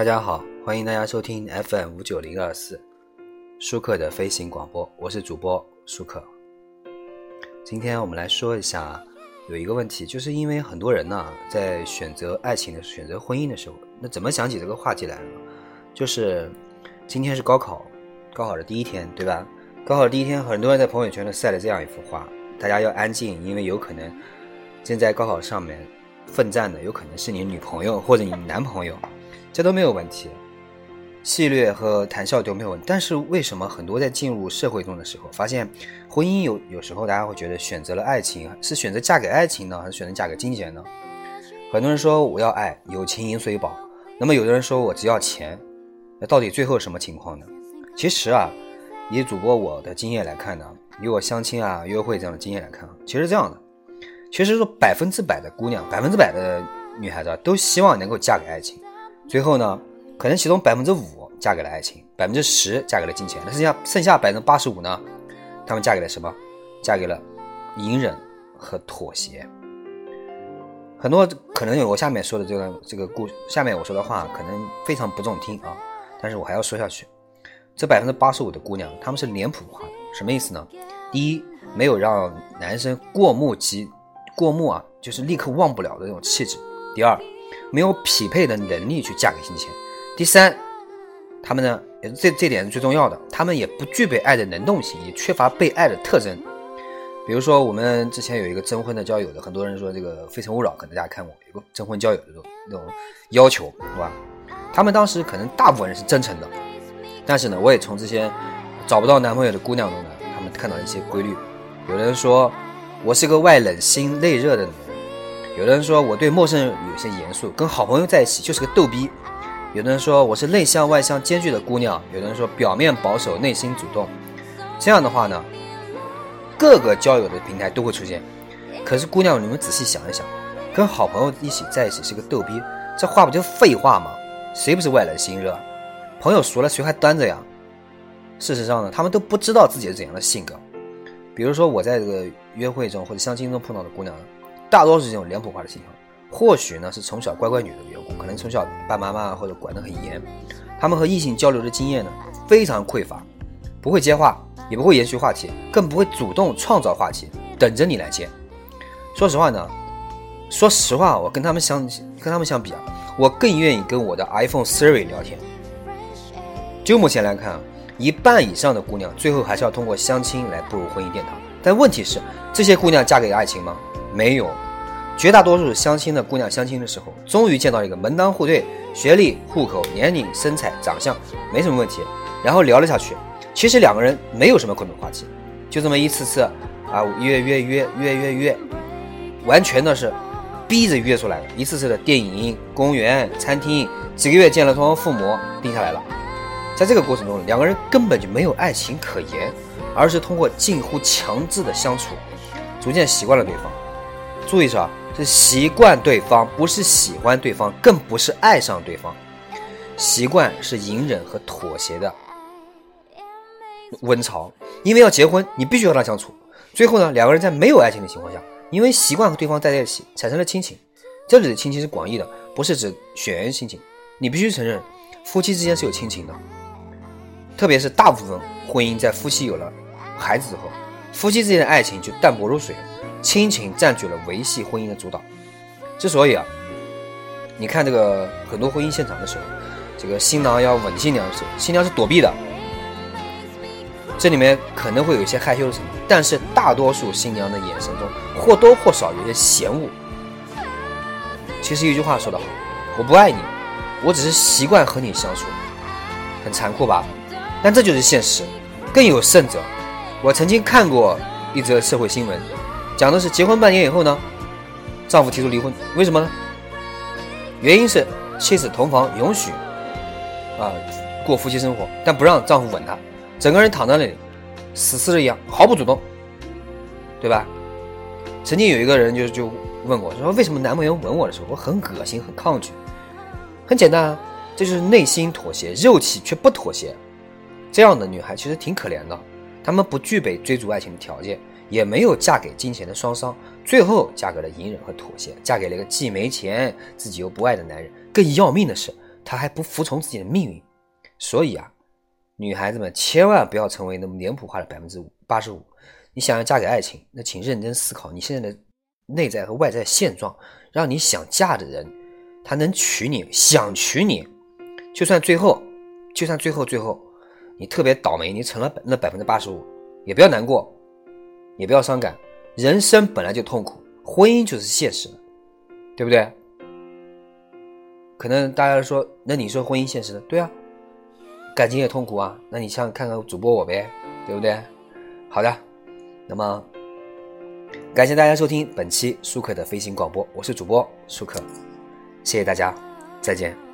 大家好，欢迎大家收听 FM 五九零二四舒克的飞行广播，我是主播舒克。今天我们来说一下有一个问题，就是因为很多人呢在选择爱情的选择婚姻的时候，那怎么想起这个话题来呢？就是今天是高考，高考的第一天，对吧？高考的第一天，很多人在朋友圈都晒了这样一幅画，大家要安静，因为有可能正在高考上面奋战的，有可能是你女朋友或者你男朋友。这都没有问题，戏谑和谈笑都没有问题。但是为什么很多在进入社会中的时候，发现婚姻有有时候大家会觉得选择了爱情，是选择嫁给爱情呢，还是选择嫁给金钱呢？很多人说我要爱，有情饮水饱。那么有的人说我只要钱，那到底最后什么情况呢？其实啊，以主播我的经验来看呢，以我相亲啊、约会这样的经验来看，其实这样的，其实说百分之百的姑娘，百分之百的女孩子啊都希望能够嫁给爱情。最后呢，可能其中百分之五嫁给了爱情，百分之十嫁给了金钱，那剩下剩下百分之八十五呢？他们嫁给了什么？嫁给了隐忍和妥协。很多可能有我下面说的这个这个故，下面我说的话可能非常不中听啊，但是我还要说下去。这百分之八十五的姑娘，她们是脸谱化的，什么意思呢？第一，没有让男生过目即过目啊，就是立刻忘不了的那种气质。第二。没有匹配的能力去嫁给金钱。第三，他们呢，这这点是最重要的，他们也不具备爱的能动性，也缺乏被爱的特征。比如说，我们之前有一个征婚的交友的，很多人说这个《非诚勿扰》，可能大家看过，有个征婚交友的这种那种要求，是吧？他们当时可能大部分人是真诚的，但是呢，我也从这些找不到男朋友的姑娘中呢，他们看到一些规律。有人说，我是个外冷心内热的女人。有的人说我对陌生人有些严肃，跟好朋友在一起就是个逗逼；有的人说我是内向外向兼具的姑娘；有的人说表面保守，内心主动。这样的话呢，各个交友的平台都会出现。可是姑娘，你们仔细想一想，跟好朋友一起在一起是个逗逼，这话不就废话吗？谁不是外冷心热？朋友熟了，谁还端着呀？事实上呢，他们都不知道自己是怎样的性格。比如说我在这个约会中或者相亲中碰到的姑娘。大多是这种脸谱化的形象，或许呢是从小乖乖女的缘故，可能从小爸爸妈妈或者管得很严，他们和异性交流的经验呢非常匮乏，不会接话，也不会延续话题，更不会主动创造话题，等着你来接。说实话呢，说实话，我跟他们相跟他们相比啊，我更愿意跟我的 iPhone Siri 聊天。就目前来看，一半以上的姑娘最后还是要通过相亲来步入婚姻殿堂。但问题是，这些姑娘嫁给爱情吗？没有，绝大多数相亲的姑娘相亲的时候，终于见到一个门当户对、学历、户口、年龄、身材、长相没什么问题，然后聊了下去。其实两个人没有什么共同话题，就这么一次次啊约约约约约约，完全的是逼着约出来的，一次次的电影、公园、餐厅，几个月见了双方父母，定下来了。在这个过程中，两个人根本就没有爱情可言，而是通过近乎强制的相处，逐渐习惯了对方。注意是啊，是习惯对方，不是喜欢对方，更不是爱上对方。习惯是隐忍和妥协的温床，因为要结婚，你必须和他相处。最后呢，两个人在没有爱情的情况下，因为习惯和对方待在一起，产生了亲情。这里的亲情是广义的，不是指血缘亲情。你必须承认，夫妻之间是有亲情的。特别是大部分婚姻在夫妻有了孩子之后，夫妻之间的爱情就淡薄如水了。亲情占据了维系婚姻的主导。之所以啊，你看这个很多婚姻现场的时候，这个新郎要吻新娘的时候，新娘是躲避的。这里面可能会有一些害羞的成分，但是大多数新娘的眼神中或多或少有些嫌恶。其实一句话说得好，我不爱你，我只是习惯和你相处。很残酷吧？但这就是现实。更有甚者，我曾经看过一则社会新闻。讲的是结婚半年以后呢，丈夫提出离婚，为什么呢？原因是妻子同房允许啊过夫妻生活，但不让丈夫吻她，整个人躺在那里，死死的一样，毫不主动，对吧？曾经有一个人就就问我，说为什么男朋友吻我的时候我很恶心、很抗拒？很简单啊，这就是内心妥协，肉体却不妥协。这样的女孩其实挺可怜的，她们不具备追逐爱情的条件。也没有嫁给金钱的双商，最后嫁给了隐忍和妥协，嫁给了一个既没钱自己又不爱的男人。更要命的是，他还不服从自己的命运。所以啊，女孩子们千万不要成为那么脸谱化的百分之五八十五。你想要嫁给爱情，那请认真思考你现在的内在和外在现状，让你想嫁的人，他能娶你，想娶你，就算最后，就算最后最后，你特别倒霉，你成了那百分之八十五，也不要难过，也不要伤感。人生本来就痛苦，婚姻就是现实的，对不对？可能大家说，那你说婚姻现实的，对啊，感情也痛苦啊。那你像看看主播我呗，对不对？好的。那么，感谢大家收听本期舒克的飞行广播，我是主播舒克，谢谢大家，再见。